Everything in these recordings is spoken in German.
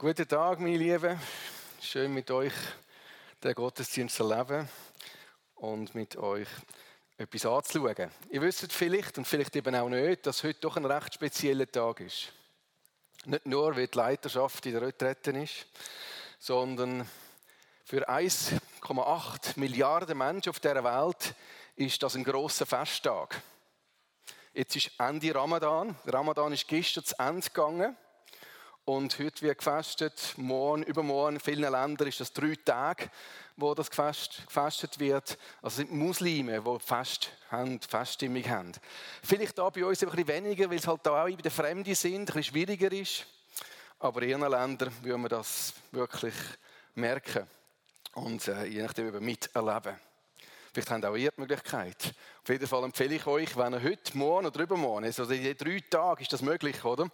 Guten Tag, meine Lieben. Schön mit euch den Gottesdienst zu erleben und mit euch etwas anzuschauen. Ihr wisst vielleicht und vielleicht eben auch nicht, dass heute doch ein recht spezieller Tag ist. Nicht nur, weil die Leiterschaft in der Retrette ist, sondern für 1,8 Milliarden Menschen auf dieser Welt ist das ein großer Festtag. Jetzt ist Ende Ramadan. Ramadan ist gestern zu Ende gegangen. Und heute wird gefastet, morgen, übermorgen, in vielen Ländern ist das drei Tage, wo das gefastet wird. Also sind Muslime, die Fest haben, Feststimmung haben. Vielleicht da bei uns ein weniger, weil es halt da auch wieder Fremde sind, ein bisschen schwieriger ist. Aber in ihren Ländern würden wir das wirklich merken und äh, je nachdem miterleben. Vielleicht habt auch ihr die Möglichkeit. Auf jeden Fall empfehle ich euch, wenn ihr heute, morgen oder übermorgen, also in drei Tagen ist das möglich, oder?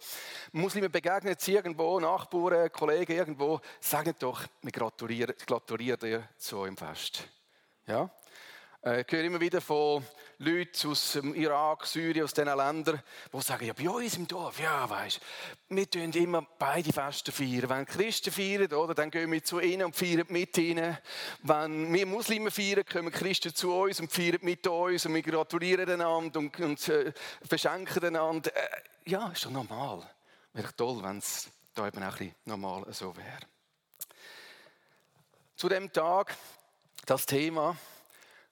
Muslime begegnen jetzt irgendwo, Nachbarn, Kollegen irgendwo, sagen doch, wir gratulieren, gratulieren dir zu eurem Fest. Ja? Äh, ich höre immer wieder von Leuten aus dem Irak, Syrien, aus diesen Ländern, die sagen, ja, bei uns im Dorf, ja, weißt wir tun immer beide Feste feiern. Wenn Christen feiern, oder, dann gehen wir zu ihnen und feiern mit ihnen. Wenn wir Muslime feiern, kommen Christen zu uns und feiern mit uns und wir gratulieren einander und, und äh, verschenken einander. Äh, ja, ist doch normal. Wäre toll, wenn es da eben auch ein bisschen normal so wäre. Zu dem Tag das Thema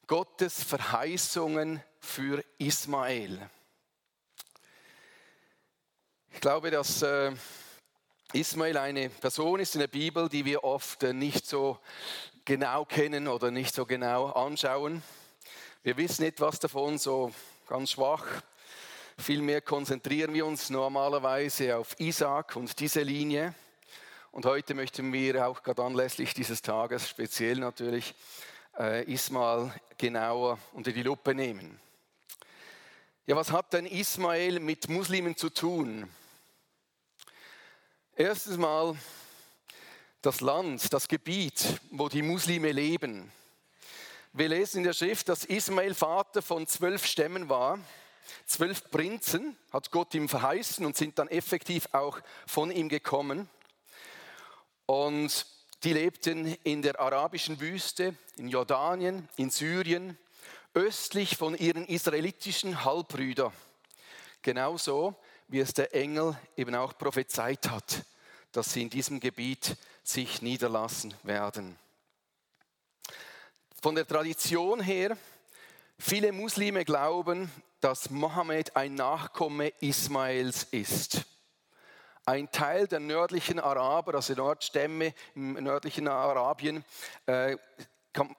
Gottes Verheißungen für Ismael. Ich glaube, dass äh, Ismael eine Person ist in der Bibel, die wir oft äh, nicht so genau kennen oder nicht so genau anschauen. Wir wissen etwas davon, so ganz schwach. Vielmehr konzentrieren wir uns normalerweise auf Isaac und diese Linie. Und heute möchten wir auch gerade anlässlich dieses Tages, speziell natürlich, äh, Ismael genauer unter die Lupe nehmen. Ja, was hat denn Ismael mit Muslimen zu tun? Erstens mal das Land, das Gebiet, wo die Muslime leben. Wir lesen in der Schrift, dass Ismael Vater von zwölf Stämmen war. Zwölf Prinzen hat Gott ihm verheißen und sind dann effektiv auch von ihm gekommen. Und die lebten in der arabischen Wüste, in Jordanien, in Syrien, östlich von ihren israelitischen Halbbrüdern. Genauso wie es der Engel eben auch prophezeit hat, dass sie in diesem Gebiet sich niederlassen werden. Von der Tradition her, viele Muslime glauben, dass Mohammed ein Nachkomme Ismaels ist ein Teil der nördlichen Araber, also Nordstämme im nördlichen Arabien, äh,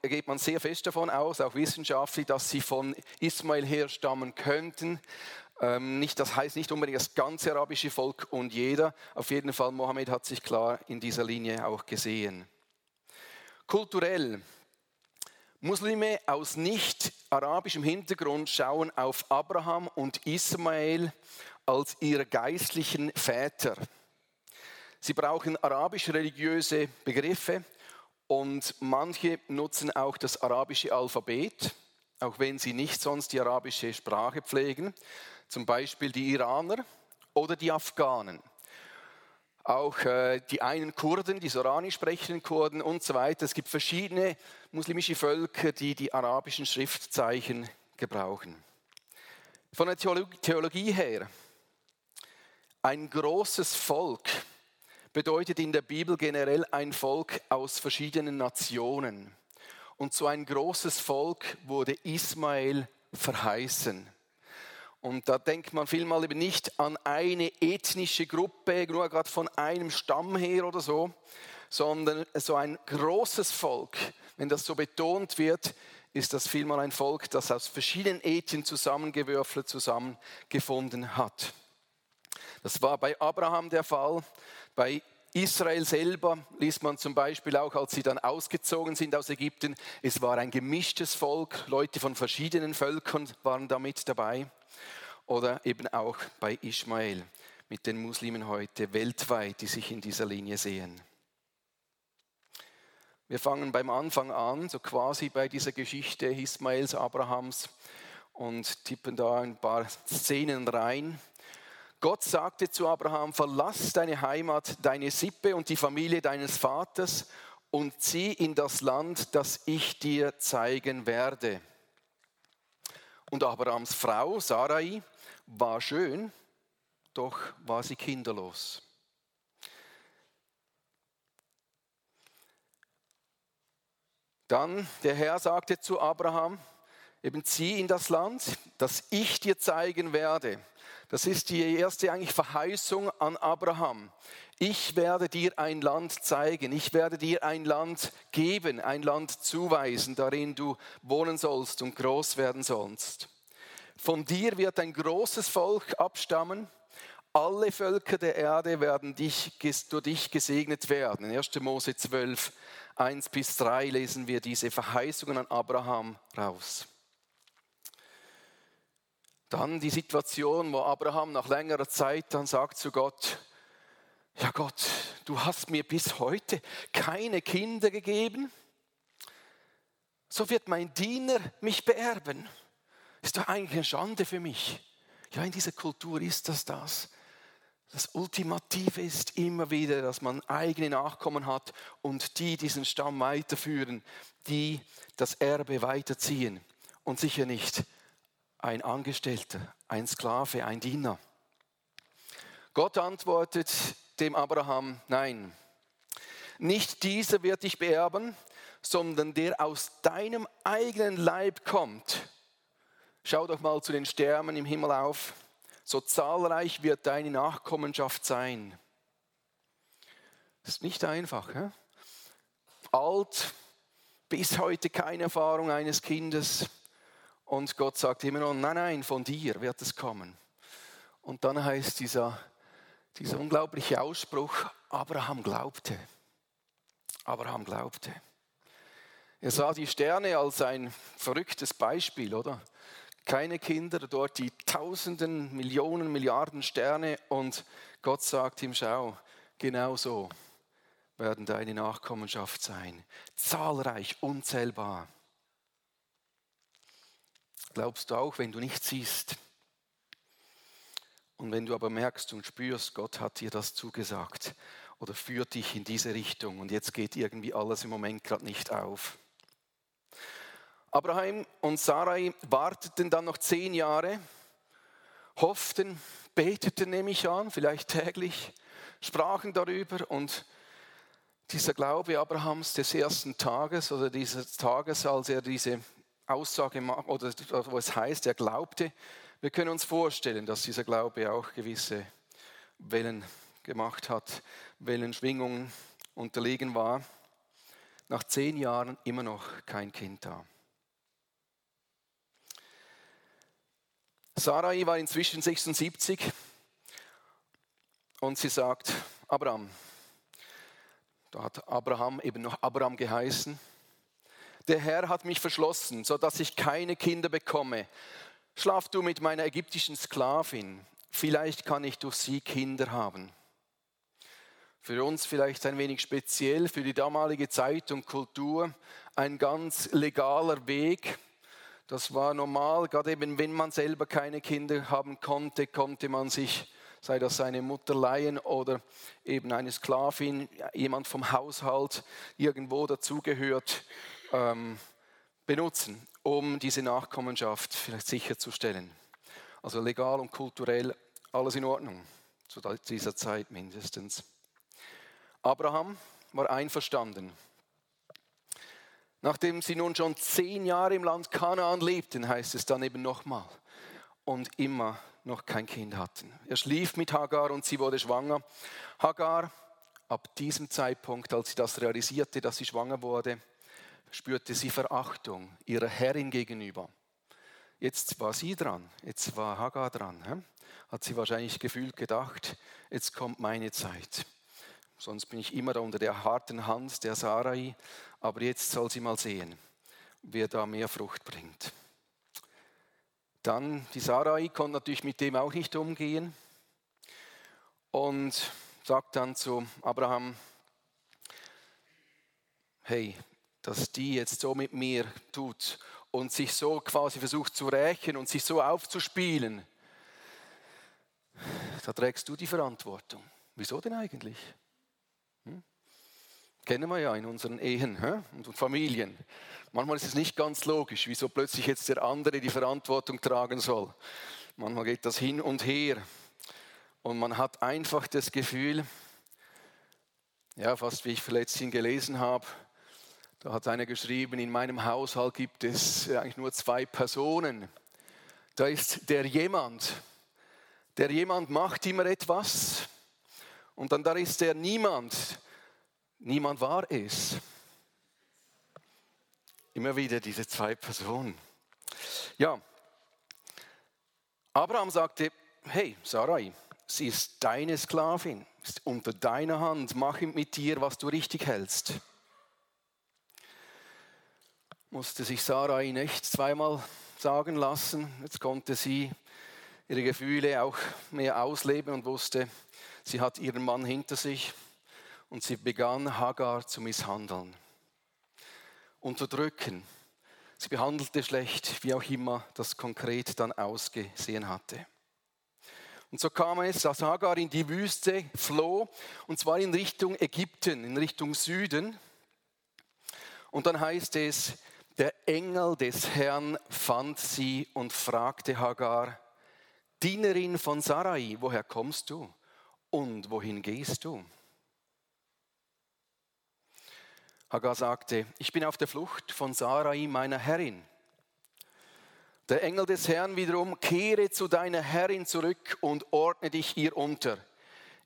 geht man sehr fest davon aus, auch wissenschaftlich, dass sie von Ismail herstammen könnten. Ähm, nicht, das heißt nicht unbedingt das ganze arabische Volk und jeder. Auf jeden Fall, Mohammed hat sich klar in dieser Linie auch gesehen. Kulturell. Muslime aus nicht arabischem Hintergrund schauen auf Abraham und Ismael als ihre geistlichen Väter. Sie brauchen arabisch-religiöse Begriffe und manche nutzen auch das arabische Alphabet, auch wenn sie nicht sonst die arabische Sprache pflegen, zum Beispiel die Iraner oder die Afghanen. Auch äh, die einen Kurden, die Sorani sprechenden Kurden und so weiter. Es gibt verschiedene muslimische Völker, die die arabischen Schriftzeichen gebrauchen. Von der Theologie her ein großes Volk bedeutet in der Bibel generell ein Volk aus verschiedenen Nationen. Und so ein großes Volk wurde Ismael verheißen. Und da denkt man vielmal eben nicht an eine ethnische Gruppe, nur gerade von einem Stamm her oder so, sondern so ein großes Volk. Wenn das so betont wird, ist das vielmal ein Volk, das aus verschiedenen Ethnien zusammengewürfelt zusammengefunden hat. Das war bei Abraham der Fall. Bei Israel selber liest man zum Beispiel auch, als sie dann ausgezogen sind aus Ägypten, es war ein gemischtes Volk, Leute von verschiedenen Völkern waren da mit dabei. Oder eben auch bei Ismael mit den Muslimen heute weltweit, die sich in dieser Linie sehen. Wir fangen beim Anfang an, so quasi bei dieser Geschichte Ismaels, Abrahams und tippen da ein paar Szenen rein. Gott sagte zu Abraham, verlass deine Heimat, deine Sippe und die Familie deines Vaters und zieh in das Land, das ich dir zeigen werde. Und Abrahams Frau Sarai war schön, doch war sie kinderlos. Dann der Herr sagte zu Abraham, eben zieh in das Land, das ich dir zeigen werde. Das ist die erste eigentlich Verheißung an Abraham. Ich werde dir ein Land zeigen, ich werde dir ein Land geben, ein Land zuweisen, darin du wohnen sollst und groß werden sollst. Von dir wird ein großes Volk abstammen. Alle Völker der Erde werden dich, durch dich gesegnet werden. In 1. Mose 12, 1 bis 3 lesen wir diese Verheißungen an Abraham raus. Dann die Situation, wo Abraham nach längerer Zeit dann sagt zu Gott, ja Gott, du hast mir bis heute keine Kinder gegeben, so wird mein Diener mich beerben. Ist doch eigentlich eine Schande für mich. Ja, in dieser Kultur ist das das. Das Ultimative ist immer wieder, dass man eigene Nachkommen hat und die diesen Stamm weiterführen, die das Erbe weiterziehen und sicher nicht ein Angestellter, ein Sklave, ein Diener. Gott antwortet dem Abraham, nein, nicht dieser wird dich beerben, sondern der aus deinem eigenen Leib kommt. Schau doch mal zu den Sternen im Himmel auf so zahlreich wird deine Nachkommenschaft sein. Das ist nicht einfach. He? Alt, bis heute keine Erfahrung eines Kindes. Und Gott sagt immer noch, nein, nein, von dir wird es kommen. Und dann heißt dieser, dieser unglaubliche Ausspruch, Abraham glaubte. Abraham glaubte. Er sah die Sterne als ein verrücktes Beispiel, oder? keine Kinder, dort die Tausenden, Millionen, Milliarden Sterne und Gott sagt ihm, schau, genau so werden deine Nachkommenschaft sein. Zahlreich, unzählbar. Glaubst du auch, wenn du nicht siehst und wenn du aber merkst und spürst, Gott hat dir das zugesagt oder führt dich in diese Richtung und jetzt geht irgendwie alles im Moment gerade nicht auf. Abraham und Sarai warteten dann noch zehn Jahre, hofften, beteten, nehme ich an, vielleicht täglich, sprachen darüber und dieser Glaube Abrahams des ersten Tages oder dieses Tages, als er diese Aussage macht, oder wo es heißt, er glaubte, wir können uns vorstellen, dass dieser Glaube auch gewisse Wellen gemacht hat, Wellenschwingungen unterlegen war. Nach zehn Jahren immer noch kein Kind da. Sarai war inzwischen 76 und sie sagt, Abraham, da hat Abraham eben noch Abraham geheißen, der Herr hat mich verschlossen, sodass ich keine Kinder bekomme. Schlaf du mit meiner ägyptischen Sklavin, vielleicht kann ich durch sie Kinder haben. Für uns vielleicht ein wenig speziell, für die damalige Zeit und Kultur ein ganz legaler Weg, das war normal, gerade eben wenn man selber keine Kinder haben konnte, konnte man sich, sei das seine Mutter leihen oder eben eine Sklavin, jemand vom Haushalt irgendwo dazugehört, ähm, benutzen, um diese Nachkommenschaft vielleicht sicherzustellen. Also legal und kulturell alles in Ordnung, zu dieser Zeit mindestens. Abraham war einverstanden. Nachdem sie nun schon zehn Jahre im Land Kanaan lebten, heißt es dann eben nochmal, und immer noch kein Kind hatten. Er schlief mit Hagar und sie wurde schwanger. Hagar, ab diesem Zeitpunkt, als sie das realisierte, dass sie schwanger wurde, spürte sie Verachtung ihrer Herrin gegenüber. Jetzt war sie dran, jetzt war Hagar dran. Hat sie wahrscheinlich gefühlt gedacht, jetzt kommt meine Zeit. Sonst bin ich immer unter der harten Hand der Sarai, aber jetzt soll sie mal sehen, wer da mehr Frucht bringt. Dann, die Sarai konnte natürlich mit dem auch nicht umgehen und sagt dann zu Abraham, hey, dass die jetzt so mit mir tut und sich so quasi versucht zu rächen und sich so aufzuspielen, Da trägst du die Verantwortung. Wieso denn eigentlich? Hm? Kennen wir ja in unseren Ehen hä? und Familien. Manchmal ist es nicht ganz logisch, wieso plötzlich jetzt der andere die Verantwortung tragen soll. Manchmal geht das hin und her. Und man hat einfach das Gefühl, ja, fast wie ich letztens gelesen habe, da hat einer geschrieben, in meinem Haushalt gibt es eigentlich nur zwei Personen. Da ist der jemand, der jemand macht immer etwas und dann da ist der niemand. Niemand war es. Immer wieder diese zwei Personen. Ja, Abraham sagte, hey Sarai, sie ist deine Sklavin, ist unter deiner Hand, mach mit dir, was du richtig hältst. Musste sich Sarai nicht zweimal sagen lassen, jetzt konnte sie ihre Gefühle auch mehr ausleben und wusste, sie hat ihren Mann hinter sich und sie begann Hagar zu misshandeln, unterdrücken. Sie behandelte schlecht, wie auch immer das konkret dann ausgesehen hatte. Und so kam es, dass Hagar in die Wüste floh, und zwar in Richtung Ägypten, in Richtung Süden. Und dann heißt es, der Engel des Herrn fand sie und fragte Hagar, Dienerin von Sarai, woher kommst du und wohin gehst du? Hagar sagte, ich bin auf der Flucht von Sarai, meiner Herrin. Der Engel des Herrn wiederum, kehre zu deiner Herrin zurück und ordne dich ihr unter.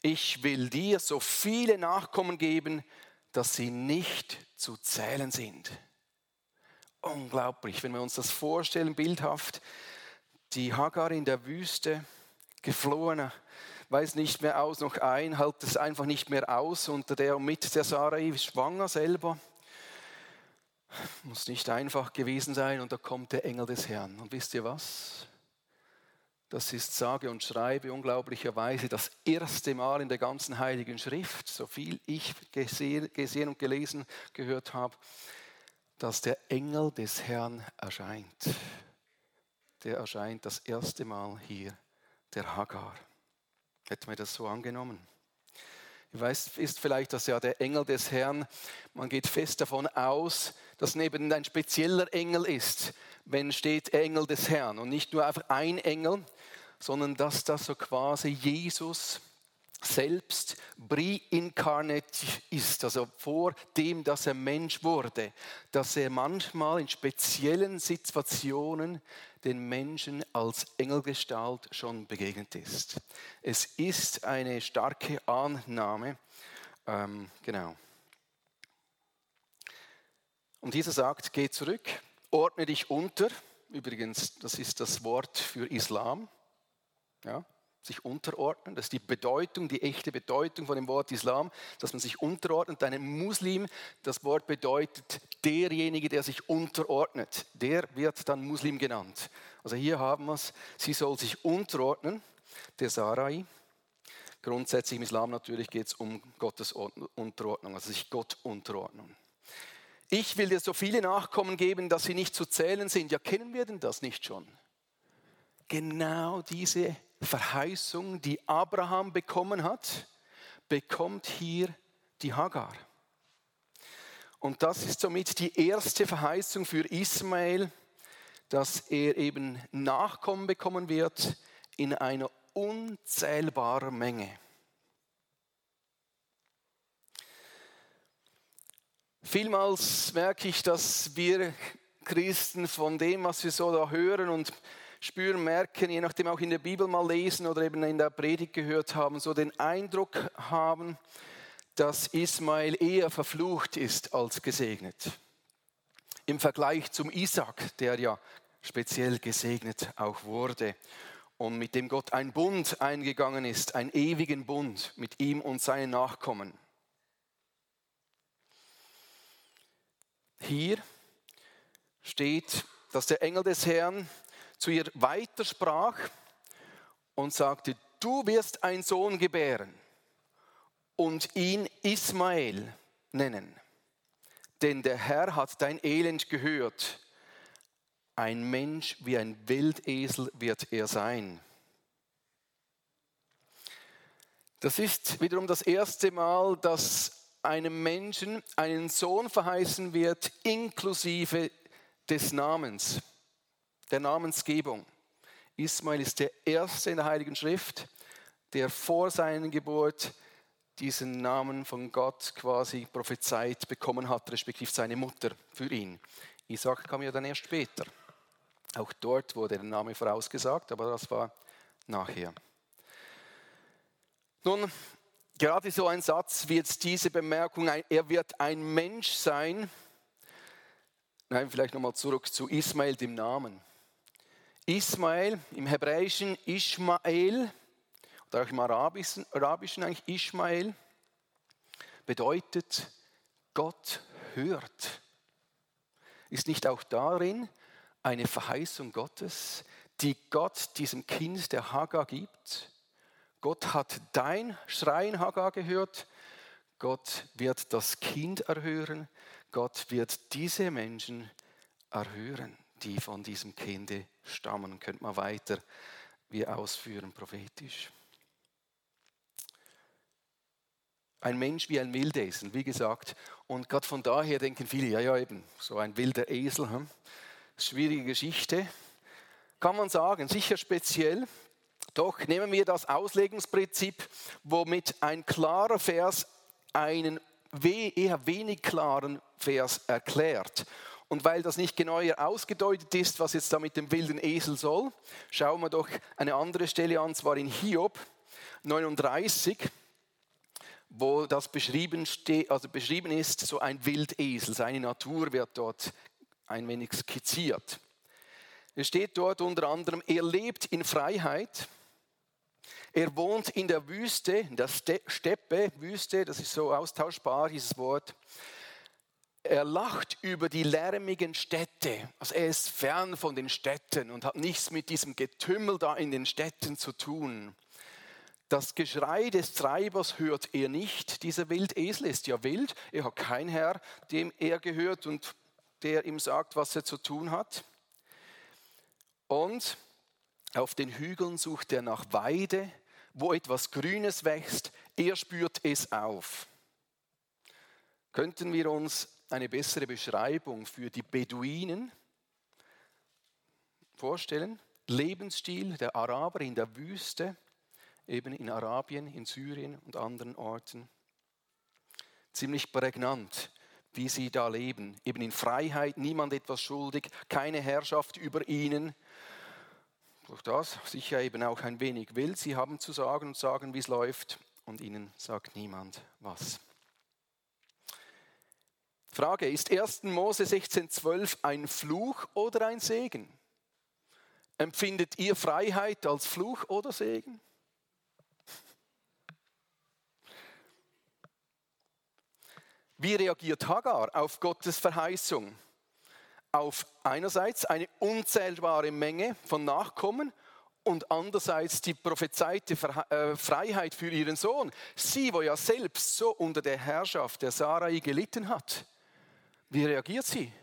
Ich will dir so viele Nachkommen geben, dass sie nicht zu zählen sind. Unglaublich, wenn wir uns das vorstellen, bildhaft. Die Hagar in der Wüste, geflohene, weiß nicht mehr aus noch ein, hält es einfach nicht mehr aus unter der und mit der Sarai, schwanger selber. Muss nicht einfach gewesen sein und da kommt der Engel des Herrn. Und wisst ihr was? Das ist sage und schreibe unglaublicherweise das erste Mal in der ganzen Heiligen Schrift, so viel ich gesehen und gelesen gehört habe, dass der Engel des Herrn erscheint. Der erscheint das erste Mal hier, der Hagar. Hätten wir das so angenommen? Ich weiß, ist vielleicht, dass ja der Engel des Herrn, man geht fest davon aus, dass neben ein spezieller Engel ist, wenn steht Engel des Herrn und nicht nur einfach ein Engel, sondern dass das so quasi Jesus selbst pre-incarnate ist, also vor dem, dass er Mensch wurde, dass er manchmal in speziellen Situationen den Menschen als Engelgestalt schon begegnet ist. Es ist eine starke Annahme. Ähm, genau. Und dieser sagt, geh zurück, ordne dich unter. Übrigens, das ist das Wort für Islam. Ja, sich unterordnen. Das ist die Bedeutung, die echte Bedeutung von dem Wort Islam, dass man sich unterordnet. Einem Muslim, das Wort bedeutet derjenige, der sich unterordnet. Der wird dann Muslim genannt. Also hier haben wir es, sie soll sich unterordnen, der Sarai. Grundsätzlich im Islam natürlich geht es um Gottes Unterordnung, also sich Gott unterordnen. Ich will dir so viele Nachkommen geben, dass sie nicht zu zählen sind. Ja, kennen wir denn das nicht schon? Genau diese Verheißung, die Abraham bekommen hat, bekommt hier die Hagar. Und das ist somit die erste Verheißung für Ismael, dass er eben Nachkommen bekommen wird in einer unzählbaren Menge. Vielmals merke ich, dass wir Christen von dem, was wir so da hören und spüren, merken, je nachdem auch in der Bibel mal lesen oder eben in der Predigt gehört haben, so den Eindruck haben, dass Ismael eher verflucht ist als gesegnet. Im Vergleich zum Isaac, der ja speziell gesegnet auch wurde und mit dem Gott ein Bund eingegangen ist, einen ewigen Bund mit ihm und seinen Nachkommen. Hier steht, dass der Engel des Herrn zu ihr weitersprach und sagte, du wirst einen Sohn gebären und ihn Ismael nennen. Denn der Herr hat dein Elend gehört. Ein Mensch wie ein Wildesel wird er sein. Das ist wiederum das erste Mal, dass einem Menschen einen Sohn verheißen wird, inklusive des Namens, der Namensgebung. Ismael ist der Erste in der Heiligen Schrift, der vor seiner Geburt diesen Namen von Gott quasi prophezeit bekommen hat, respektive seine Mutter für ihn. Isaac kam ja dann erst später. Auch dort wurde der Name vorausgesagt, aber das war nachher. Nun, gerade so ein Satz wie jetzt diese Bemerkung, er wird ein Mensch sein. Nein, vielleicht nochmal zurück zu Ismael, dem Namen. Ismael, im Hebräischen Ishmael, oder auch im Arabischen, Arabischen eigentlich Ishmael, bedeutet Gott hört. Ist nicht auch darin eine Verheißung Gottes, die Gott diesem Kind der Hagar gibt? Gott hat dein Schreien, Hagar, gehört. Gott wird das Kind erhören. Gott wird diese Menschen erhören, die von diesem Kinde stammen. Könnt man weiter wie ausführen, prophetisch. Ein Mensch wie ein Wildesel, wie gesagt. Und gerade von daher denken viele, ja, ja, eben, so ein wilder Esel. Hm? Schwierige Geschichte. Kann man sagen, sicher speziell. Doch nehmen wir das Auslegungsprinzip, womit ein klarer Vers einen eher wenig klaren Vers erklärt. Und weil das nicht genauer ausgedeutet ist, was jetzt da mit dem wilden Esel soll, schauen wir doch eine andere Stelle an, zwar in Hiob 39, wo das beschrieben, also beschrieben ist, so ein Wildesel. Seine Natur wird dort ein wenig skizziert. Es steht dort unter anderem, er lebt in Freiheit, er wohnt in der Wüste, in der Steppe, Wüste, das ist so austauschbar, dieses Wort. Er lacht über die lärmigen Städte. Also er ist fern von den Städten und hat nichts mit diesem Getümmel da in den Städten zu tun. Das Geschrei des Treibers hört er nicht. Dieser Wildesel ist ja wild. Er hat keinen Herr, dem er gehört und der ihm sagt, was er zu tun hat. Und auf den Hügeln sucht er nach Weide wo etwas Grünes wächst, er spürt es auf. Könnten wir uns eine bessere Beschreibung für die Beduinen vorstellen? Lebensstil der Araber in der Wüste, eben in Arabien, in Syrien und anderen Orten. Ziemlich prägnant, wie sie da leben. Eben in Freiheit, niemand etwas schuldig, keine Herrschaft über ihnen, durch das sicher eben auch ein wenig will. Sie haben zu sagen und sagen, wie es läuft und ihnen sagt niemand was. Frage, ist 1. Mose 16.12 ein Fluch oder ein Segen? Empfindet ihr Freiheit als Fluch oder Segen? Wie reagiert Hagar auf Gottes Verheißung? auf einerseits eine unzählbare Menge von Nachkommen und andererseits die prophezeite äh, Freiheit für ihren Sohn. Sie, wo ja selbst so unter der Herrschaft der Sarai gelitten hat. Wie reagiert sie?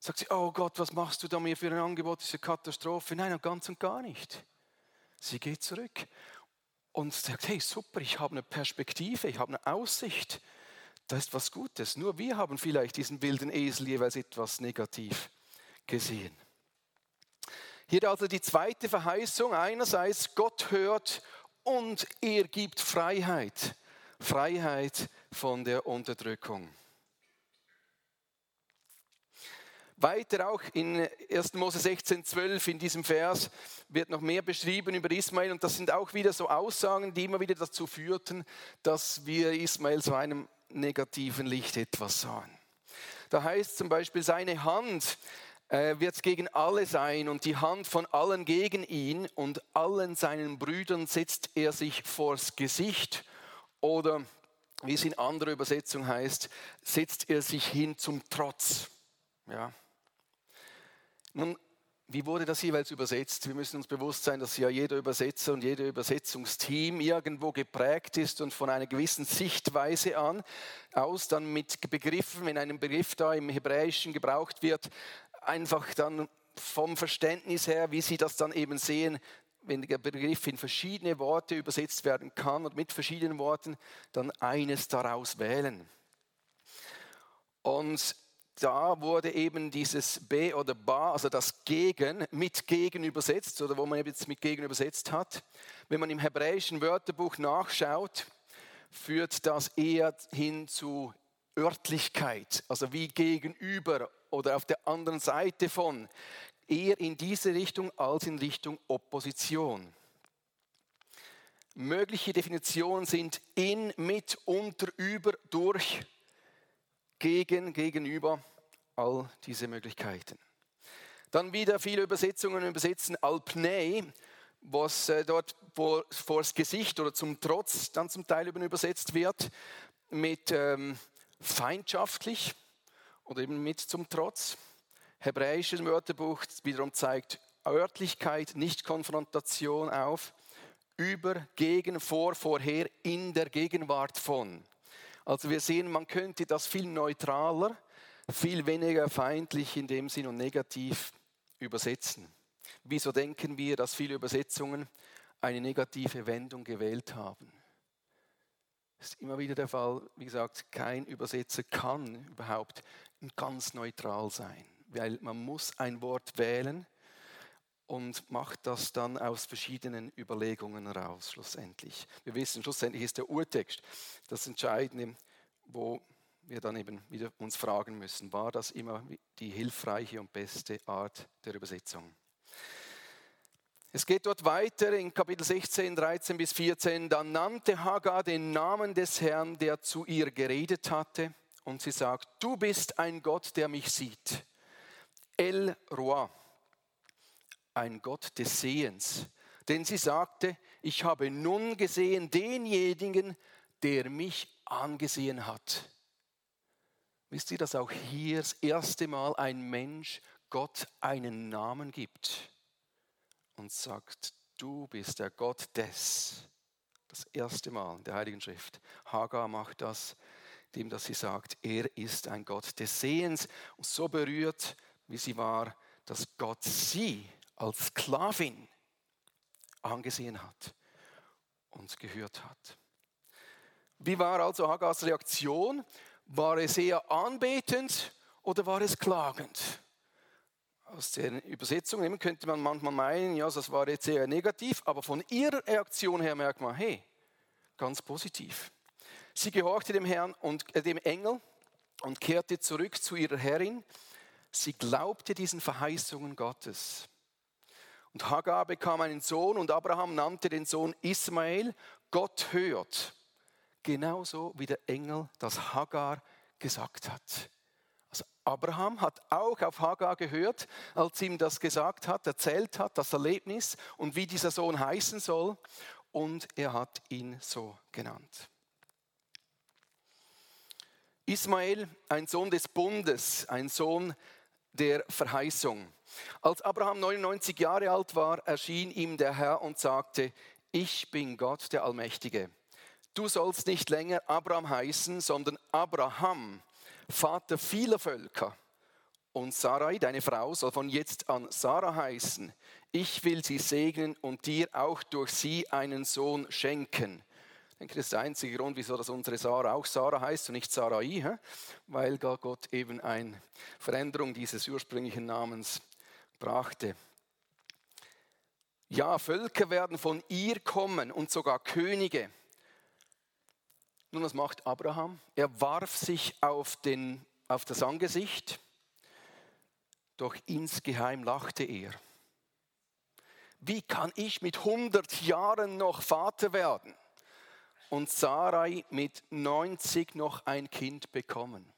Sagt sie, oh Gott, was machst du da mir für ein Angebot, diese Katastrophe? Nein, ganz und gar nicht. Sie geht zurück und sagt, hey, super, ich habe eine Perspektive, ich habe eine Aussicht das ist was Gutes. Nur wir haben vielleicht diesen wilden Esel jeweils etwas negativ gesehen. Hier also die zweite Verheißung. Einerseits, Gott hört und er gibt Freiheit. Freiheit von der Unterdrückung. Weiter auch in 1. Mose 16, 12 in diesem Vers wird noch mehr beschrieben über Ismael und das sind auch wieder so Aussagen, die immer wieder dazu führten, dass wir Ismael so einem negativen Licht etwas sahen. Da heißt zum Beispiel, seine Hand äh, wird gegen alle sein und die Hand von allen gegen ihn und allen seinen Brüdern setzt er sich vors Gesicht oder wie es in anderer Übersetzung heißt, setzt er sich hin zum Trotz. Ja. Nun, wie wurde das jeweils übersetzt? Wir müssen uns bewusst sein, dass ja jeder Übersetzer und jeder Übersetzungsteam irgendwo geprägt ist und von einer gewissen Sichtweise an aus dann mit Begriffen, wenn ein Begriff da im Hebräischen gebraucht wird, einfach dann vom Verständnis her, wie sie das dann eben sehen, wenn der Begriff in verschiedene Worte übersetzt werden kann und mit verschiedenen Worten, dann eines daraus wählen. Und da wurde eben dieses B oder Ba, also das Gegen, mit Gegen übersetzt oder wo man jetzt mit Gegen übersetzt hat. Wenn man im hebräischen Wörterbuch nachschaut, führt das eher hin zu Örtlichkeit, also wie gegenüber oder auf der anderen Seite von, eher in diese Richtung als in Richtung Opposition. Mögliche Definitionen sind in, mit, unter, über, durch, gegen, gegenüber, all diese Möglichkeiten. Dann wieder viele Übersetzungen übersetzen Alpnei, was äh, dort vor, vor das Gesicht oder zum Trotz dann zum Teil übersetzt wird, mit ähm, feindschaftlich oder eben mit zum Trotz. Hebräisches Wörterbuch wiederum zeigt Örtlichkeit, nicht Konfrontation auf, über, gegen, vor, vorher, in der Gegenwart von. Also wir sehen, man könnte das viel neutraler, viel weniger feindlich in dem Sinn und negativ übersetzen. Wieso denken wir, dass viele Übersetzungen eine negative Wendung gewählt haben? Das ist immer wieder der Fall. Wie gesagt, kein Übersetzer kann überhaupt ganz neutral sein, weil man muss ein Wort wählen und macht das dann aus verschiedenen Überlegungen heraus schlussendlich. Wir wissen, schlussendlich ist der Urtext das Entscheidende, wo wir dann eben wieder uns fragen müssen, war das immer die hilfreiche und beste Art der Übersetzung? Es geht dort weiter in Kapitel 16, 13 bis 14. Dann nannte Hagar den Namen des Herrn, der zu ihr geredet hatte. Und sie sagt, du bist ein Gott, der mich sieht. El Roi, ein Gott des Sehens. Denn sie sagte, ich habe nun gesehen denjenigen, der mich angesehen hat. Wisst ihr, dass auch hier das erste Mal ein Mensch Gott einen Namen gibt? und sagt, du bist der Gott des. Das erste Mal in der Heiligen Schrift. Hagar macht das, indem dass sie sagt, er ist ein Gott des Sehens. Und so berührt, wie sie war, dass Gott sie als Sklavin angesehen hat und gehört hat. Wie war also Hagars Reaktion? War es eher anbetend oder war es klagend? aus den Übersetzungen könnte man manchmal meinen, ja, das war jetzt eher negativ, aber von ihrer Reaktion her merkt man, hey, ganz positiv. Sie gehorchte dem Herrn und äh, dem Engel und kehrte zurück zu ihrer Herrin. Sie glaubte diesen Verheißungen Gottes. Und Hagar bekam einen Sohn und Abraham nannte den Sohn Ismael. Gott hört. Genauso wie der Engel das Hagar gesagt hat. Also Abraham hat auch auf Hagar gehört, als ihm das gesagt hat, erzählt hat, das Erlebnis und wie dieser Sohn heißen soll. Und er hat ihn so genannt. Ismael, ein Sohn des Bundes, ein Sohn der Verheißung. Als Abraham 99 Jahre alt war, erschien ihm der Herr und sagte, ich bin Gott der Allmächtige. Du sollst nicht länger Abraham heißen, sondern Abraham Vater vieler Völker. Und Sarai, deine Frau, soll von jetzt an Sarah heißen. Ich will sie segnen und dir auch durch sie einen Sohn schenken. Denke, das ist der einzige Grund, wieso das unsere Sarah auch Sarah heißt und nicht Sarai, weil Gott eben eine Veränderung dieses ursprünglichen Namens brachte. Ja, Völker werden von ihr kommen und sogar Könige. Nun, was macht Abraham? Er warf sich auf, den, auf das Angesicht, doch insgeheim lachte er. Wie kann ich mit 100 Jahren noch Vater werden und Sarai mit 90 noch ein Kind bekommen?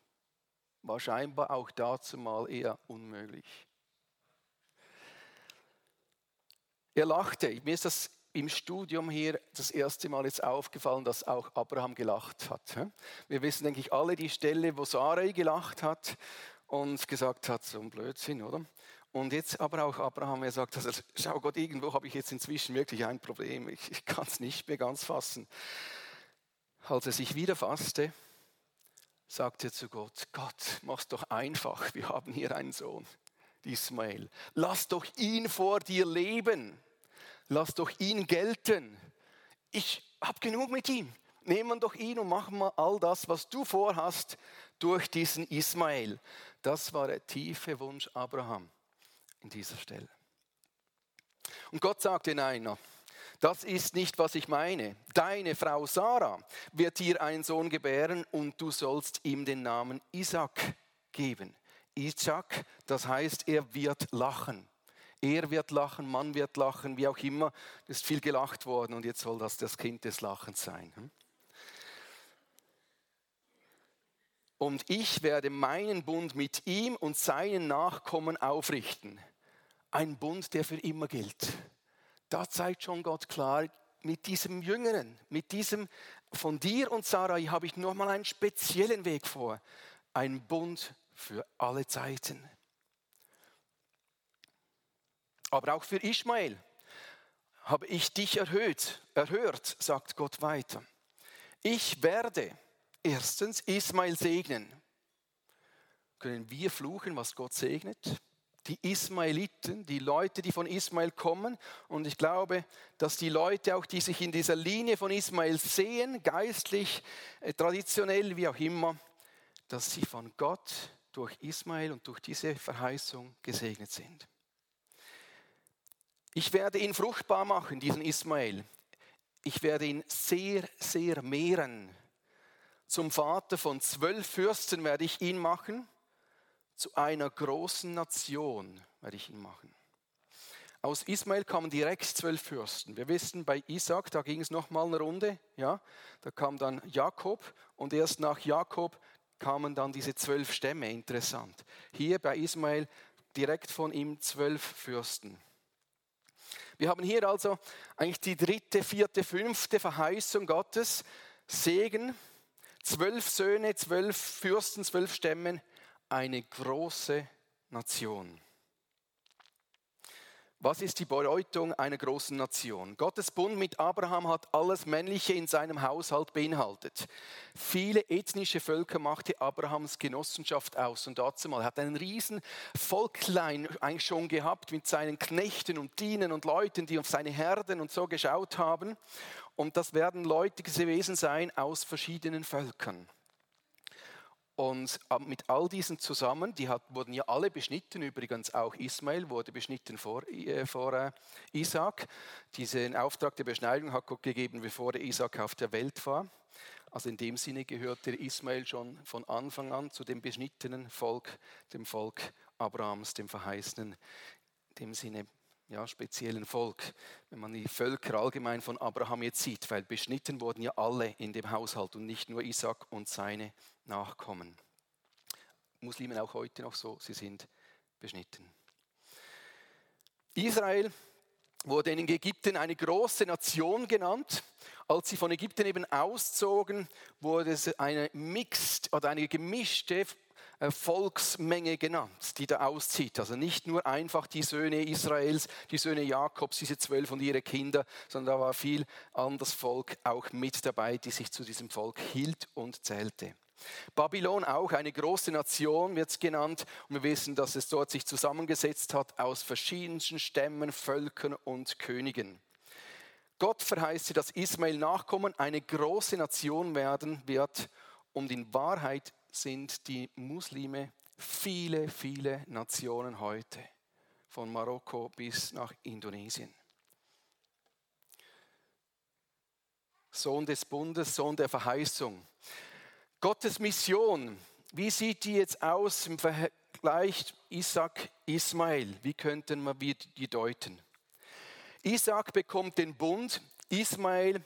War scheinbar auch dazu mal eher unmöglich. Er lachte. Mir ist das im Studium hier das erste Mal jetzt aufgefallen, dass auch Abraham gelacht hat. Wir wissen, denke ich, alle die Stelle, wo Sarai gelacht hat und gesagt hat, so ein Blödsinn, oder? Und jetzt aber auch Abraham, er sagt, also, schau Gott, irgendwo habe ich jetzt inzwischen wirklich ein Problem. Ich, ich kann es nicht mehr ganz fassen. Als er sich wieder fasste, sagte er zu Gott, Gott, mach's doch einfach, wir haben hier einen Sohn, Ismael. Lass doch ihn vor dir leben lass doch ihn gelten. Ich habe genug mit ihm. Nehmen wir doch ihn und machen wir all das, was du vorhast, durch diesen Ismael. Das war der tiefe Wunsch Abraham in dieser Stelle. Und Gott sagte nein, das ist nicht, was ich meine. Deine Frau Sarah wird dir einen Sohn gebären und du sollst ihm den Namen Isaac geben. Isaac, das heißt, er wird lachen. Er wird lachen, Mann wird lachen, wie auch immer. Es ist viel gelacht worden und jetzt soll das das Kind des Lachens sein. Hm? Und ich werde meinen Bund mit ihm und seinen Nachkommen aufrichten. Ein Bund, der für immer gilt. Da zeigt schon Gott klar, mit diesem Jüngeren, mit diesem von dir und Sarah habe ich nochmal einen speziellen Weg vor. Ein Bund für alle Zeiten. Aber auch für Ismael habe ich dich erhöht, erhört, sagt Gott weiter. Ich werde erstens Ismael segnen. Können wir fluchen, was Gott segnet? Die Ismaeliten, die Leute, die von Ismael kommen. Und ich glaube, dass die Leute auch, die sich in dieser Linie von Ismael sehen, geistlich, äh, traditionell, wie auch immer, dass sie von Gott durch Ismael und durch diese Verheißung gesegnet sind. Ich werde ihn fruchtbar machen, diesen Ismael. Ich werde ihn sehr, sehr mehren. Zum Vater von zwölf Fürsten werde ich ihn machen. Zu einer großen Nation werde ich ihn machen. Aus Ismael kamen direkt zwölf Fürsten. Wir wissen, bei Isaac, da ging es nochmal eine Runde. Ja, da kam dann Jakob und erst nach Jakob kamen dann diese zwölf Stämme. Interessant. Hier bei Ismael direkt von ihm zwölf Fürsten. Wir haben hier also eigentlich die dritte, vierte, fünfte Verheißung Gottes. Segen, zwölf Söhne, zwölf Fürsten, zwölf Stämmen, eine große Nation. Was ist die Bedeutung einer großen Nation? Gottes Bund mit Abraham hat alles Männliche in seinem Haushalt beinhaltet. Viele ethnische Völker machte Abrahams Genossenschaft aus. Und dazu mal hat einen riesen Volklein eigentlich schon gehabt mit seinen Knechten und Dienen und Leuten, die auf seine Herden und so geschaut haben. Und das werden Leute gewesen sein aus verschiedenen Völkern. Und mit all diesen zusammen, die hat, wurden ja alle beschnitten, übrigens auch Ismael wurde beschnitten vor, äh, vor äh, Isaac. Diesen Auftrag der Beschneidung hat Gott gegeben, bevor der Isaac auf der Welt war. Also in dem Sinne gehörte Ismael schon von Anfang an zu dem beschnittenen Volk, dem Volk Abrahams, dem verheißenen, dem Sinne ja, speziellen Volk, wenn man die Völker allgemein von Abraham jetzt sieht, weil beschnitten wurden ja alle in dem Haushalt und nicht nur Isaac und seine Nachkommen. Muslimen auch heute noch so, sie sind beschnitten. Israel wurde in Ägypten eine große Nation genannt. Als sie von Ägypten eben auszogen, wurde es eine mixed oder eine gemischte Volksmenge genannt, die da auszieht. Also nicht nur einfach die Söhne Israels, die Söhne Jakobs, diese zwölf und ihre Kinder, sondern da war viel anderes Volk auch mit dabei, die sich zu diesem Volk hielt und zählte. Babylon auch eine große Nation wird es genannt und wir wissen, dass es dort sich zusammengesetzt hat aus verschiedensten Stämmen, Völkern und Königen. Gott verheißt, dass Ismael Nachkommen eine große Nation werden wird und in Wahrheit sind die Muslime viele, viele Nationen heute, von Marokko bis nach Indonesien. Sohn des Bundes, Sohn der Verheißung. Gottes Mission, wie sieht die jetzt aus im Vergleich Isaac, Ismael? Wie könnten wir die deuten? Isaac bekommt den Bund, Ismael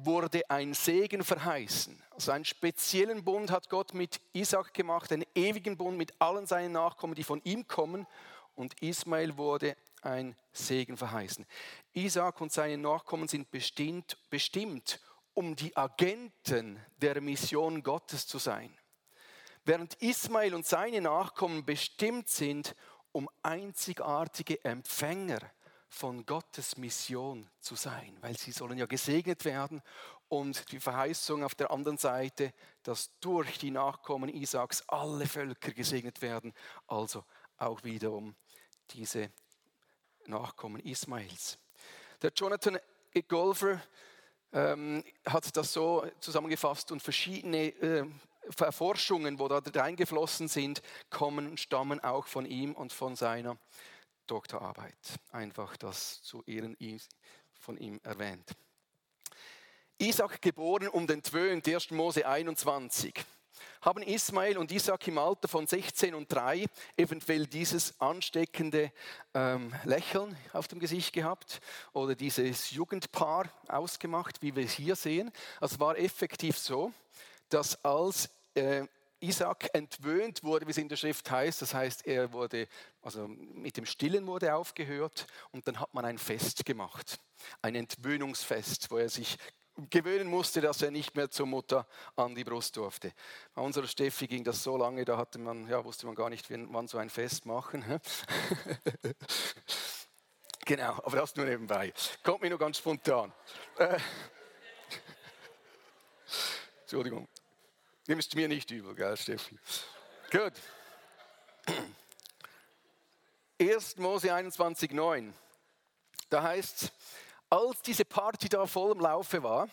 wurde ein Segen verheißen. Also einen speziellen Bund hat Gott mit Isaac gemacht, einen ewigen Bund mit allen seinen Nachkommen, die von ihm kommen. Und Ismael wurde ein Segen verheißen. Isaac und seine Nachkommen sind bestimmt, bestimmt, um die Agenten der Mission Gottes zu sein. Während Ismael und seine Nachkommen bestimmt sind, um einzigartige Empfänger von Gottes Mission zu sein, weil sie sollen ja gesegnet werden und die Verheißung auf der anderen Seite, dass durch die Nachkommen Isaaks alle Völker gesegnet werden, also auch wiederum diese Nachkommen Ismails. Der Jonathan Golfer ähm, hat das so zusammengefasst und verschiedene äh, Erforschungen, wo da reingeflossen sind, kommen, stammen auch von ihm und von seiner Doktorarbeit. Einfach das zu Ehren von ihm erwähnt. Isaac geboren und entwöhnt, 1. Mose 21 haben Ismael und Isaac im Alter von 16 und 3 eventuell dieses ansteckende ähm, Lächeln auf dem Gesicht gehabt oder dieses Jugendpaar ausgemacht, wie wir es hier sehen. Es war effektiv so, dass als äh, Isaac entwöhnt wurde, wie es in der Schrift heißt. Das heißt, er wurde, also mit dem Stillen wurde aufgehört und dann hat man ein Fest gemacht. Ein Entwöhnungsfest, wo er sich gewöhnen musste, dass er nicht mehr zur Mutter an die Brust durfte. Bei unserer Steffi ging das so lange, da hatte man, ja, wusste man gar nicht, wann so ein Fest machen. genau, aber das nur nebenbei. Kommt mir nur ganz spontan. Äh, Entschuldigung. Nimmst du mir nicht übel, gell, Steffi? Gut. 1. Mose 21,9. Da heißt es, als diese Party da voll im Laufe war,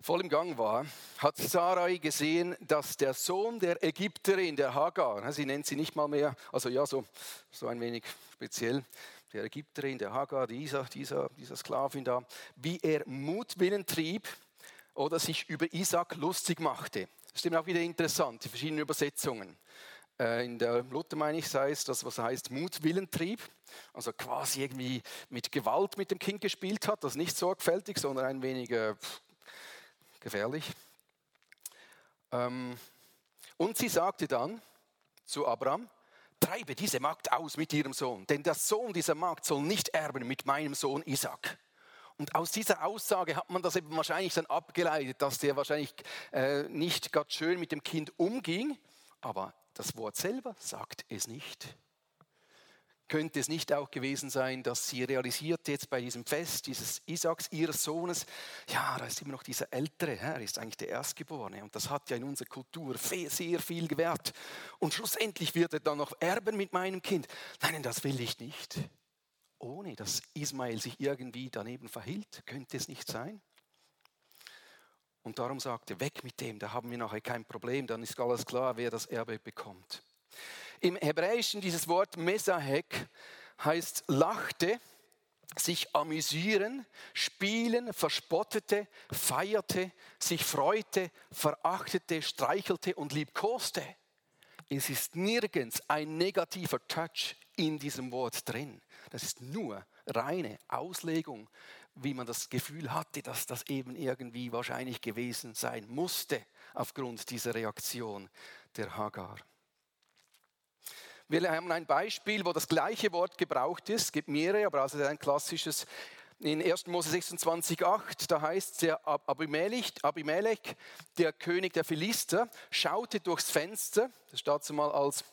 voll im Gang war, hat Sarai gesehen, dass der Sohn der Ägypterin, der Hagar, sie nennt sie nicht mal mehr, also ja, so, so ein wenig speziell, der Ägypterin, der Hagar, dieser, dieser, dieser Sklavin da, wie er Mutwillen trieb oder sich über Isaac lustig machte. Das ist eben auch wieder interessant, die verschiedenen Übersetzungen. Äh, in der Luther meine ich, sei es das, was heißt Mutwillentrieb, also quasi irgendwie mit Gewalt mit dem Kind gespielt hat, das nicht sorgfältig, sondern ein wenig äh, gefährlich. Ähm, und sie sagte dann zu Abraham, treibe diese Magd aus mit ihrem Sohn, denn der Sohn dieser Magd soll nicht erben mit meinem Sohn Isaac. Und aus dieser Aussage hat man das eben wahrscheinlich dann abgeleitet, dass der wahrscheinlich äh, nicht ganz schön mit dem Kind umging, aber das Wort selber sagt es nicht. Könnte es nicht auch gewesen sein, dass sie realisiert jetzt bei diesem Fest dieses Isaaks, ihres Sohnes, ja, da ist immer noch dieser Ältere, er ist eigentlich der Erstgeborene und das hat ja in unserer Kultur sehr viel gewährt. Und schlussendlich wird er dann noch erben mit meinem Kind. Nein, das will ich nicht. Ohne dass Ismael sich irgendwie daneben verhielt, könnte es nicht sein. Und darum sagte, weg mit dem, da haben wir nachher kein Problem, dann ist alles klar, wer das Erbe bekommt. Im Hebräischen dieses Wort Mesahek heißt lachte, sich amüsieren, spielen, verspottete, feierte, sich freute, verachtete, streichelte und liebkoste. Es ist nirgends ein negativer Touch in diesem Wort drin. Das ist nur reine Auslegung wie man das Gefühl hatte, dass das eben irgendwie wahrscheinlich gewesen sein musste aufgrund dieser Reaktion der Hagar. Wir haben ein Beispiel, wo das gleiche Wort gebraucht ist. Es gibt mehrere, aber also ein klassisches in 1. Mose 26,8, da heißt es, Abimelech, Abimelech, der König der Philister, schaute durchs Fenster, das steht zumal als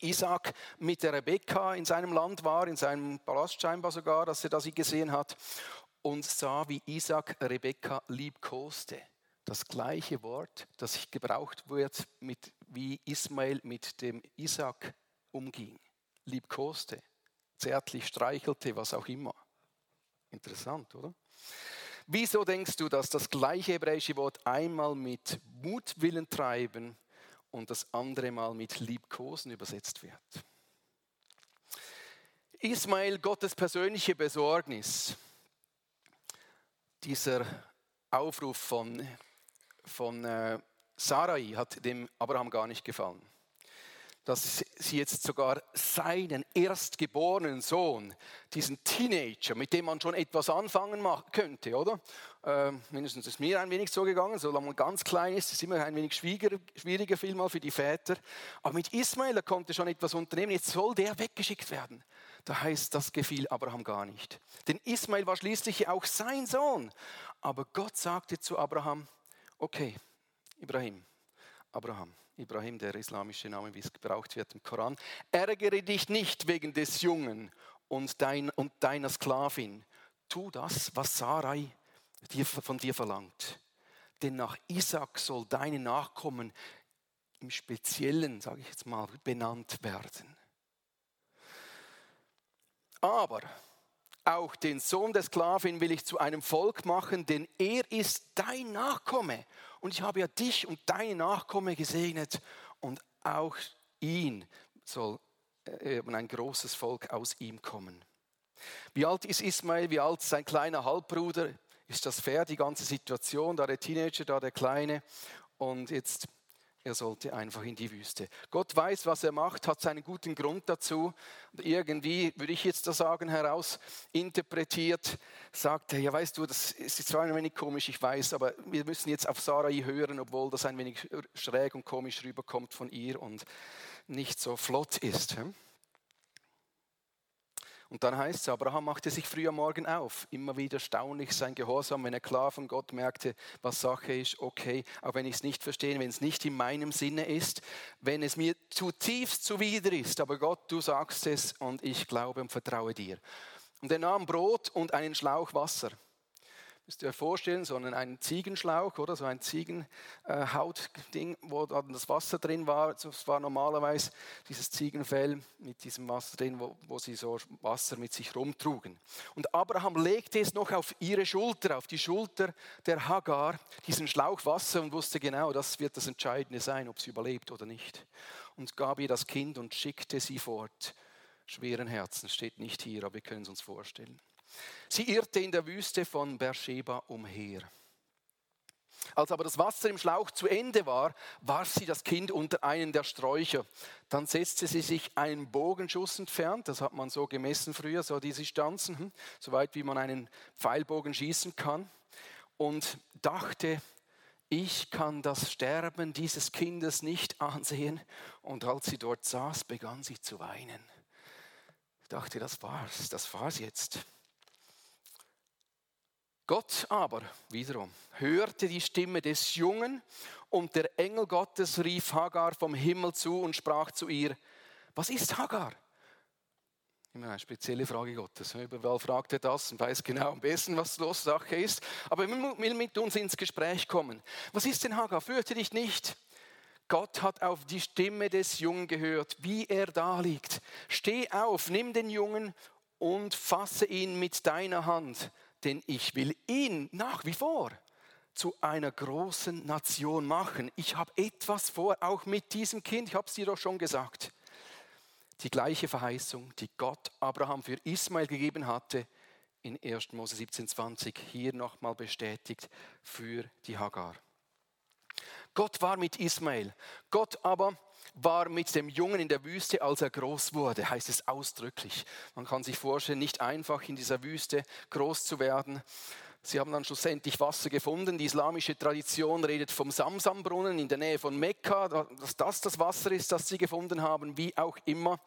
Isaac mit der Rebekka in seinem Land war, in seinem Palast scheinbar sogar, dass er da sie gesehen hat und sah, wie Isaac Rebekka liebkoste. Das gleiche Wort, das gebraucht wird, mit, wie Ismael mit dem Isaac umging. Liebkoste, zärtlich streichelte, was auch immer. Interessant, oder? Wieso denkst du, dass das gleiche hebräische Wort einmal mit Mutwillen treiben und das andere Mal mit Liebkosen übersetzt wird? Ismael, Gottes persönliche Besorgnis, dieser Aufruf von, von äh, Sarai hat dem Abraham gar nicht gefallen. Dass sie jetzt sogar seinen erstgeborenen Sohn, diesen Teenager, mit dem man schon etwas anfangen könnte, oder? Äh, mindestens ist mir ein wenig so gegangen, solange man ganz klein ist, ist es immer ein wenig schwieriger, schwieriger vielmal für die Väter. Aber mit Ismael, er konnte schon etwas unternehmen, jetzt soll der weggeschickt werden da heißt, das gefiel Abraham gar nicht. Denn Ismael war schließlich auch sein Sohn. Aber Gott sagte zu Abraham, okay, Ibrahim, Abraham, Ibrahim, der islamische Name, wie es gebraucht wird im Koran, ärgere dich nicht wegen des Jungen und, dein, und deiner Sklavin. Tu das, was Sarai dir, von dir verlangt. Denn nach Isaac soll deine Nachkommen im Speziellen, sage ich jetzt mal, benannt werden. Aber auch den Sohn der Sklavin will ich zu einem Volk machen, denn er ist dein Nachkomme. Und ich habe ja dich und deine Nachkomme gesegnet und auch ihn soll äh, ein großes Volk aus ihm kommen. Wie alt ist Ismael? Wie alt ist sein kleiner Halbbruder? Ist das fair, die ganze Situation? Da der Teenager, da der Kleine. Und jetzt er sollte einfach in die Wüste. Gott weiß, was er macht, hat seinen guten Grund dazu. Und irgendwie, würde ich jetzt da sagen, heraus interpretiert, sagt er, ja weißt du, das ist zwar ein wenig komisch, ich weiß, aber wir müssen jetzt auf Sarai hören, obwohl das ein wenig schräg und komisch rüberkommt von ihr und nicht so flott ist. Und dann heißt es, Abraham machte sich früh am Morgen auf. Immer wieder erstaunlich sein Gehorsam, wenn er klar von Gott merkte, was Sache ist, okay, auch wenn ich es nicht verstehe, wenn es nicht in meinem Sinne ist, wenn es mir zutiefst zuwider ist. Aber Gott, du sagst es und ich glaube und vertraue dir. Und er nahm Brot und einen Schlauch Wasser müsst ihr euch vorstellen, sondern ein Ziegenschlauch oder so ein Ziegenhautding, wo dann das Wasser drin war. Das war normalerweise dieses Ziegenfell mit diesem Wasser drin, wo, wo sie so Wasser mit sich rumtrugen. Und Abraham legte es noch auf ihre Schulter, auf die Schulter der Hagar, diesen Schlauch Wasser und wusste genau, das wird das Entscheidende sein, ob sie überlebt oder nicht. Und gab ihr das Kind und schickte sie fort. Schweren Herzens steht nicht hier, aber wir können es uns vorstellen. Sie irrte in der Wüste von Beersheba umher. Als aber das Wasser im Schlauch zu Ende war, warf sie das Kind unter einen der Sträucher. Dann setzte sie sich einen Bogenschuss entfernt, das hat man so gemessen früher, so diese Distanzen, hm, so weit wie man einen Pfeilbogen schießen kann, und dachte, ich kann das Sterben dieses Kindes nicht ansehen. Und als sie dort saß, begann sie zu weinen. Ich dachte, das war's, das war's jetzt. Gott aber wiederum hörte die Stimme des Jungen und der Engel Gottes rief Hagar vom Himmel zu und sprach zu ihr, was ist Hagar? Immer eine spezielle Frage Gottes. Überall fragt er das und weiß genau am besten, was los Sache ist. Aber er will mit uns ins Gespräch kommen. Was ist denn Hagar? Fürchte dich nicht. Gott hat auf die Stimme des Jungen gehört, wie er da liegt. Steh auf, nimm den Jungen und fasse ihn mit deiner Hand denn ich will ihn nach wie vor zu einer großen Nation machen. Ich habe etwas vor, auch mit diesem Kind, ich habe es dir doch schon gesagt. Die gleiche Verheißung, die Gott Abraham für Ismael gegeben hatte, in 1. Mose 17,20 hier nochmal bestätigt für die Hagar. Gott war mit Ismael. Gott aber war mit dem Jungen in der Wüste, als er groß wurde, heißt es ausdrücklich. Man kann sich vorstellen, nicht einfach in dieser Wüste groß zu werden. Sie haben dann schlussendlich Wasser gefunden. Die islamische Tradition redet vom Samsambrunnen in der Nähe von Mekka, dass das das Wasser ist, das sie gefunden haben, wie auch immer.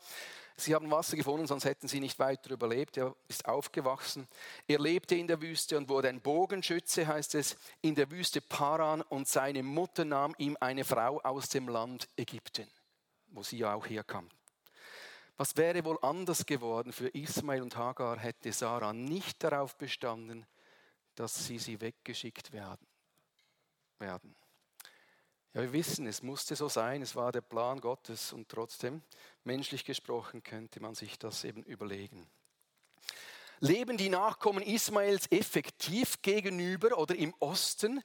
Sie haben Wasser gefunden, sonst hätten sie nicht weiter überlebt. Er ist aufgewachsen. Er lebte in der Wüste und wurde ein Bogenschütze, heißt es, in der Wüste Paran. Und seine Mutter nahm ihm eine Frau aus dem Land Ägypten, wo sie ja auch herkam. Was wäre wohl anders geworden für Ismail und Hagar, hätte Sarah nicht darauf bestanden, dass sie sie weggeschickt werden. werden. Ja, wir wissen, es musste so sein, es war der Plan Gottes und trotzdem, menschlich gesprochen, könnte man sich das eben überlegen. Leben die Nachkommen Ismaels effektiv gegenüber oder im Osten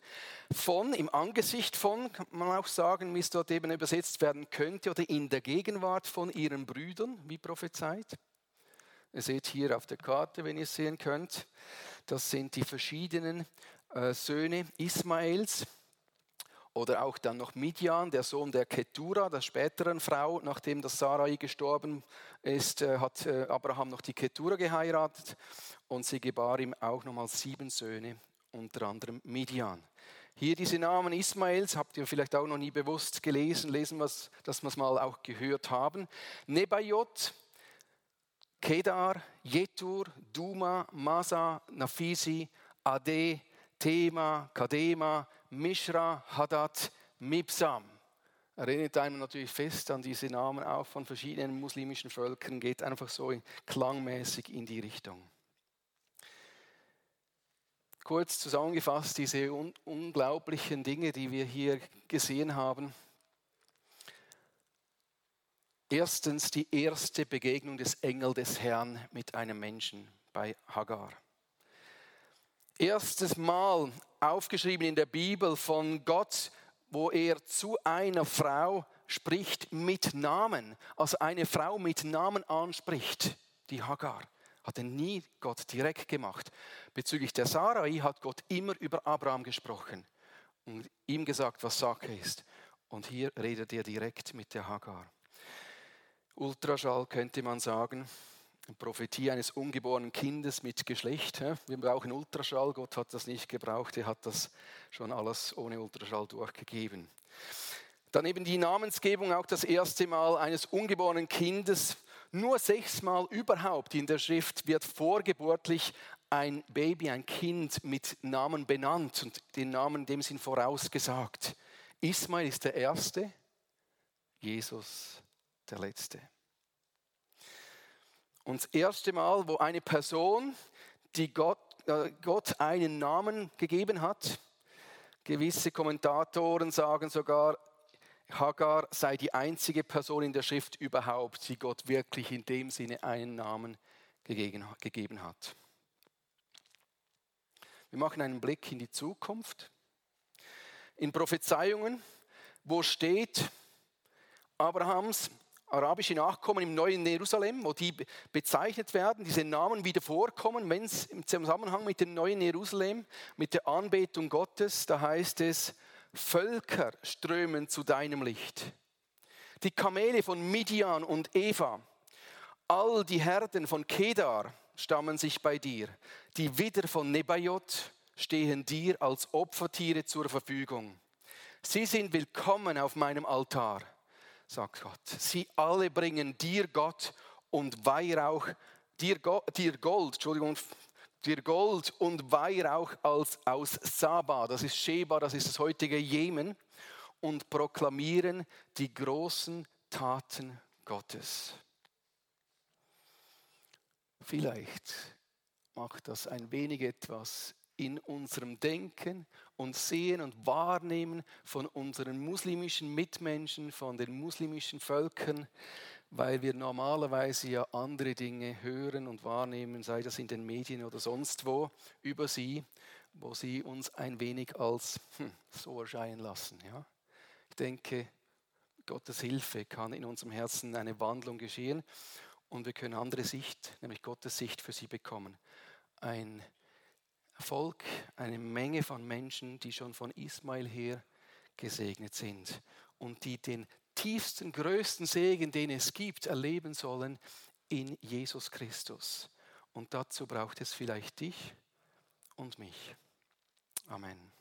von, im Angesicht von, kann man auch sagen, wie es dort eben übersetzt werden könnte, oder in der Gegenwart von ihren Brüdern, wie prophezeit? Ihr seht hier auf der Karte, wenn ihr es sehen könnt, das sind die verschiedenen äh, Söhne Ismaels. Oder auch dann noch Midian, der Sohn der Ketura, der späteren Frau, nachdem das Sarai gestorben ist, äh, hat äh, Abraham noch die Ketura geheiratet und sie gebar ihm auch nochmal sieben Söhne, unter anderem Midian. Hier diese Namen Ismaels habt ihr vielleicht auch noch nie bewusst gelesen, lesen wir dass wir es mal auch gehört haben. Nebajot, Kedar, Jetur, Duma, Masa, Nafisi, Ade, Tema, Kadema, Mishra, Hadad, Mibsam. Erinnert einem natürlich fest an diese Namen auch von verschiedenen muslimischen Völkern, geht einfach so klangmäßig in die Richtung. Kurz zusammengefasst, diese un unglaublichen Dinge, die wir hier gesehen haben. Erstens die erste Begegnung des Engel des Herrn mit einem Menschen. bei Hagar. Erstes Mal aufgeschrieben in der Bibel von Gott, wo er zu einer Frau spricht mit Namen, also eine Frau mit Namen anspricht, die Hagar. Hatte nie Gott direkt gemacht. Bezüglich der Sarai hat Gott immer über Abraham gesprochen und ihm gesagt, was Sache ist. Und hier redet er direkt mit der Hagar. Ultraschall könnte man sagen, Prophetie eines ungeborenen Kindes mit Geschlecht. Wir brauchen Ultraschall, Gott hat das nicht gebraucht, er hat das schon alles ohne Ultraschall durchgegeben. Dann eben die Namensgebung, auch das erste Mal eines ungeborenen Kindes. Nur sechsmal überhaupt in der Schrift wird vorgeburtlich ein Baby, ein Kind mit Namen benannt und den Namen in dem Sinn vorausgesagt. Ismail ist der Erste, Jesus der Letzte. Und das erste Mal, wo eine Person, die Gott, äh, Gott einen Namen gegeben hat, gewisse Kommentatoren sagen sogar, Hagar sei die einzige Person in der Schrift überhaupt, die Gott wirklich in dem Sinne einen Namen gegeben hat. Wir machen einen Blick in die Zukunft. In Prophezeiungen, wo steht, Abrahams arabische Nachkommen im neuen Jerusalem, wo die bezeichnet werden, diese Namen wieder vorkommen, wenn es im Zusammenhang mit dem neuen Jerusalem, mit der Anbetung Gottes, da heißt es, Völker strömen zu deinem Licht. Die Kamele von Midian und Eva, all die Herden von Kedar stammen sich bei dir. Die Widder von Nebajot stehen dir als Opfertiere zur Verfügung. Sie sind willkommen auf meinem Altar sagt Gott. Sie alle bringen dir Gott und Weihrauch, dir, dir Gold, Entschuldigung, dir Gold und Weihrauch als, aus Saba, das ist Sheba, das ist das heutige Jemen, und proklamieren die großen Taten Gottes. Vielleicht macht das ein wenig etwas in unserem Denken und Sehen und Wahrnehmen von unseren muslimischen Mitmenschen, von den muslimischen Völkern, weil wir normalerweise ja andere Dinge hören und wahrnehmen, sei das in den Medien oder sonst wo, über sie, wo sie uns ein wenig als hm, so erscheinen lassen. Ja? Ich denke, Gottes Hilfe kann in unserem Herzen eine Wandlung geschehen und wir können andere Sicht, nämlich Gottes Sicht für sie bekommen. Ein Volk, eine Menge von Menschen, die schon von Ismail her gesegnet sind und die den tiefsten, größten Segen, den es gibt, erleben sollen in Jesus Christus. Und dazu braucht es vielleicht dich und mich. Amen.